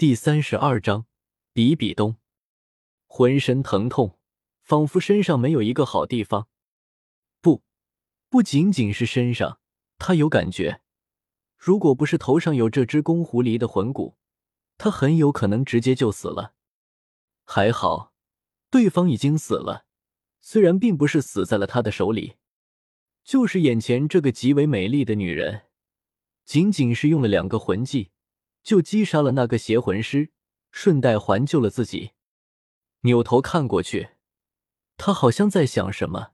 第三十二章，比比东浑身疼痛，仿佛身上没有一个好地方。不，不仅仅是身上，他有感觉。如果不是头上有这只公狐狸的魂骨，他很有可能直接就死了。还好，对方已经死了，虽然并不是死在了他的手里，就是眼前这个极为美丽的女人，仅仅是用了两个魂技。就击杀了那个邪魂师，顺带还救了自己。扭头看过去，他好像在想什么，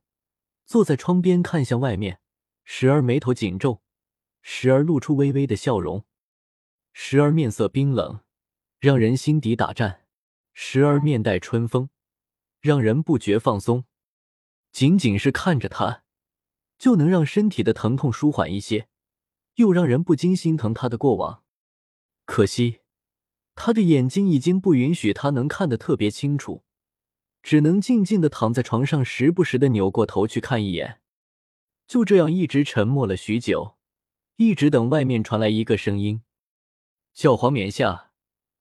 坐在窗边看向外面，时而眉头紧皱，时而露出微微的笑容，时而面色冰冷，让人心底打颤；时而面带春风，让人不觉放松。仅仅是看着他，就能让身体的疼痛舒缓一些，又让人不禁心疼他的过往。可惜，他的眼睛已经不允许他能看得特别清楚，只能静静的躺在床上，时不时的扭过头去看一眼。就这样一直沉默了许久，一直等外面传来一个声音：“教皇冕下，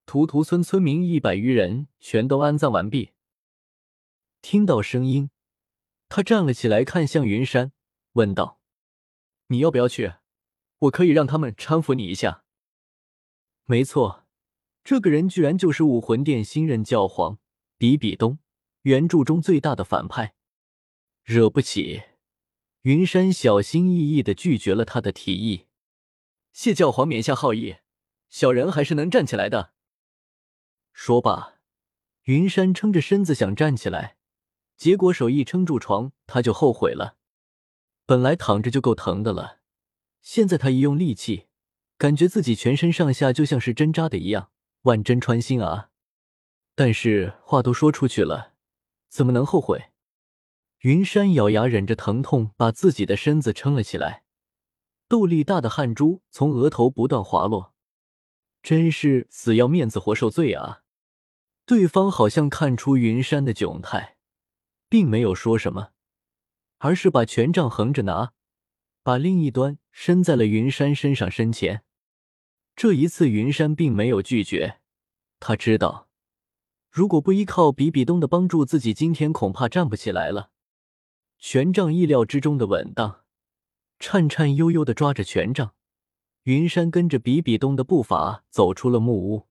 图图村村民一百余人全都安葬完毕。”听到声音，他站了起来，看向云山，问道：“你要不要去？我可以让他们搀扶你一下。”没错，这个人居然就是武魂殿新任教皇比比东，原著中最大的反派。惹不起，云山小心翼翼的拒绝了他的提议。谢教皇冕下好意，小人还是能站起来的。说罢，云山撑着身子想站起来，结果手一撑住床，他就后悔了。本来躺着就够疼的了，现在他一用力气。感觉自己全身上下就像是针扎的一样，万针穿心啊！但是话都说出去了，怎么能后悔？云山咬牙忍着疼痛，把自己的身子撑了起来，豆粒大的汗珠从额头不断滑落，真是死要面子活受罪啊！对方好像看出云山的窘态，并没有说什么，而是把权杖横着拿，把另一端伸在了云山身上身前。这一次，云山并没有拒绝。他知道，如果不依靠比比东的帮助，自己今天恐怕站不起来了。权杖意料之中的稳当，颤颤悠悠的抓着权杖，云山跟着比比东的步伐走出了木屋。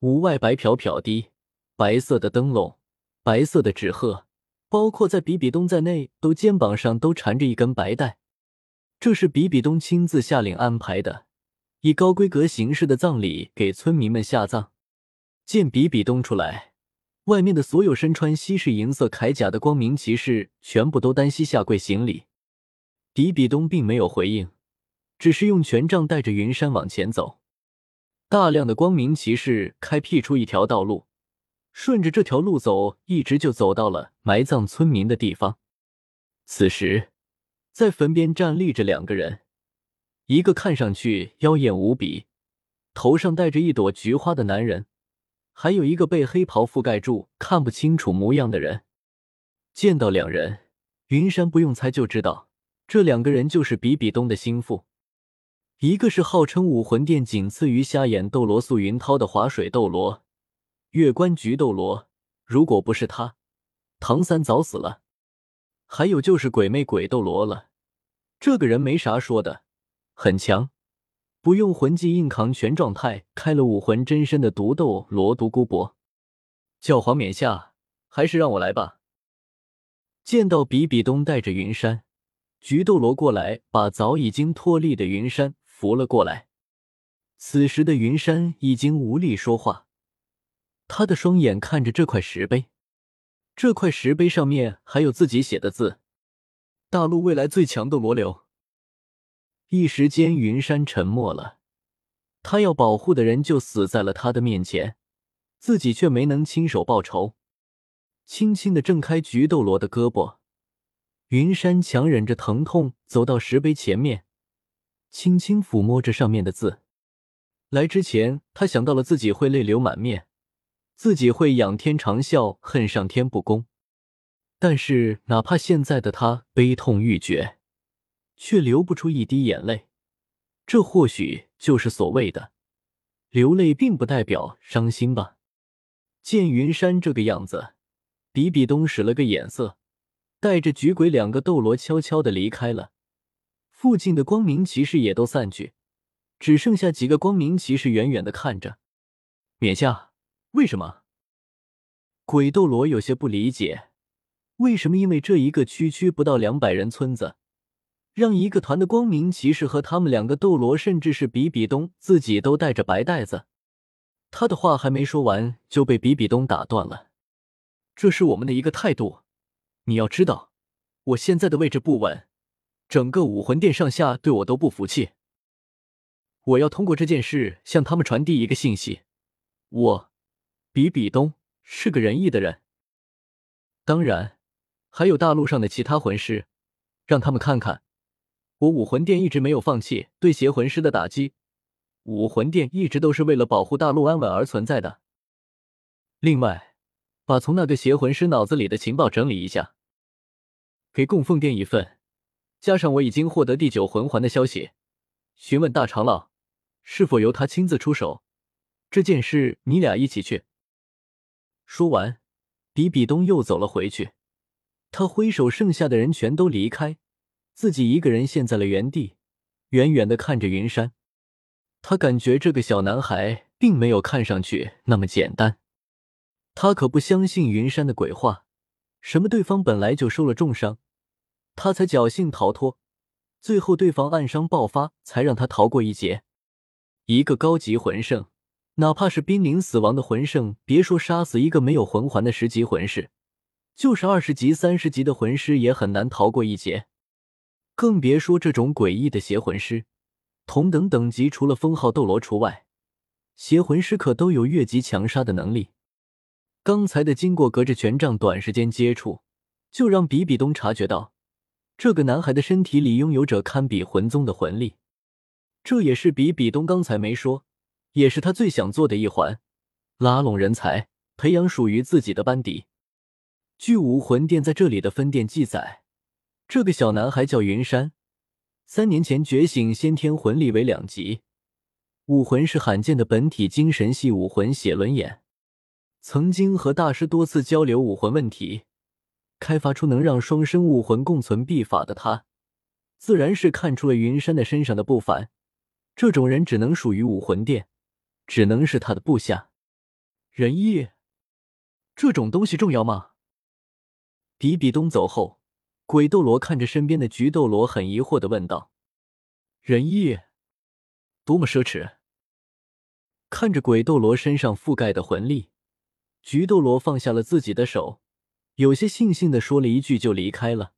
屋外白飘飘的，白色的灯笼，白色的纸鹤，包括在比比东在内，都肩膀上都缠着一根白带。这是比比东亲自下令安排的。以高规格形式的葬礼给村民们下葬。见比比东出来，外面的所有身穿西式银色铠甲的光明骑士全部都单膝下跪行礼。比比东并没有回应，只是用权杖带着云山往前走。大量的光明骑士开辟出一条道路，顺着这条路走，一直就走到了埋葬村民的地方。此时，在坟边站立着两个人。一个看上去妖艳无比，头上戴着一朵菊花的男人，还有一个被黑袍覆盖住、看不清楚模样的人。见到两人，云山不用猜就知道，这两个人就是比比东的心腹。一个是号称武魂殿仅次于瞎眼斗罗素云涛的滑水斗罗月关菊斗罗，如果不是他，唐三早死了。还有就是鬼魅鬼斗罗了，这个人没啥说的。很强，不用魂技硬扛全状态开了武魂真身的独斗罗独孤博。教皇冕下，还是让我来吧。见到比比东带着云山、菊斗罗过来，把早已经脱力的云山扶了过来。此时的云山已经无力说话，他的双眼看着这块石碑，这块石碑上面还有自己写的字：“大陆未来最强斗罗流。”一时间，云山沉默了。他要保护的人就死在了他的面前，自己却没能亲手报仇。轻轻的挣开菊斗罗的胳膊，云山强忍着疼痛走到石碑前面，轻轻抚摸着上面的字。来之前，他想到了自己会泪流满面，自己会仰天长啸，恨上天不公。但是，哪怕现在的他悲痛欲绝。却流不出一滴眼泪，这或许就是所谓的流泪并不代表伤心吧？见云山这个样子，比比东使了个眼色，带着菊鬼两个斗罗悄悄的离开了。附近的光明骑士也都散去，只剩下几个光明骑士远远的看着。冕下，为什么？鬼斗罗有些不理解，为什么？因为这一个区区不到两百人村子，让一个团的光明骑士和他们两个斗罗，甚至是比比东自己都带着白袋子。他的话还没说完，就被比比东打断了。这是我们的一个态度，你要知道，我现在的位置不稳。整个武魂殿上下对我都不服气，我要通过这件事向他们传递一个信息：我比比东是个仁义的人。当然，还有大陆上的其他魂师，让他们看看，我武魂殿一直没有放弃对邪魂师的打击，武魂殿一直都是为了保护大陆安稳而存在的。另外，把从那个邪魂师脑子里的情报整理一下，给供奉殿一份。加上我已经获得第九魂环的消息，询问大长老是否由他亲自出手。这件事你俩一起去。说完，比比东又走了回去。他挥手，剩下的人全都离开，自己一个人陷在了原地，远远的看着云山。他感觉这个小男孩并没有看上去那么简单。他可不相信云山的鬼话，什么对方本来就受了重伤。他才侥幸逃脱，最后对方暗伤爆发，才让他逃过一劫。一个高级魂圣，哪怕是濒临死亡的魂圣，别说杀死一个没有魂环的十级魂师，就是二十级、三十级的魂师也很难逃过一劫。更别说这种诡异的邪魂师，同等等级除了封号斗罗除外，邪魂师可都有越级强杀的能力。刚才的经过隔着权杖短时间接触，就让比比东察觉到。这个男孩的身体里拥有着堪比魂宗的魂力，这也是比比东刚才没说，也是他最想做的一环：拉拢人才，培养属于自己的班底。据武魂殿在这里的分店记载，这个小男孩叫云山，三年前觉醒先天魂力为两级，武魂是罕见的本体精神系武魂写轮眼，曾经和大师多次交流武魂问题。开发出能让双生武魂共存秘法的他，自然是看出了云山的身上的不凡。这种人只能属于武魂殿，只能是他的部下。仁义这种东西重要吗？比比东走后，鬼斗罗看着身边的菊斗罗，很疑惑的问道：“仁义，多么奢侈！”看着鬼斗罗身上覆盖的魂力，菊斗罗放下了自己的手。有些悻悻的说了一句，就离开了。